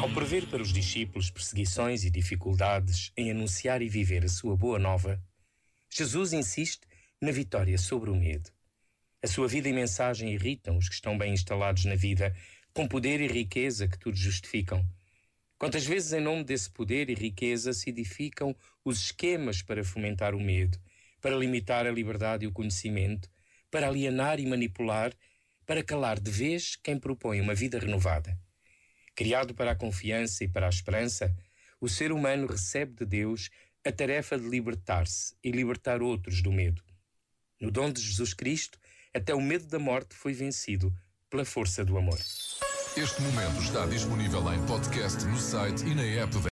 Ao prever para os discípulos perseguições e dificuldades em anunciar e viver a sua boa nova, Jesus insiste na vitória sobre o medo. A sua vida e mensagem irritam os que estão bem instalados na vida, com poder e riqueza que tudo justificam. Quantas vezes, em nome desse poder e riqueza, se edificam os esquemas para fomentar o medo, para limitar a liberdade e o conhecimento, para alienar e manipular, para calar de vez quem propõe uma vida renovada. Criado para a confiança e para a esperança, o ser humano recebe de Deus a tarefa de libertar-se e libertar outros do medo. No dom de Jesus Cristo, até o medo da morte foi vencido pela força do amor. Este momento está disponível em podcast no site e na app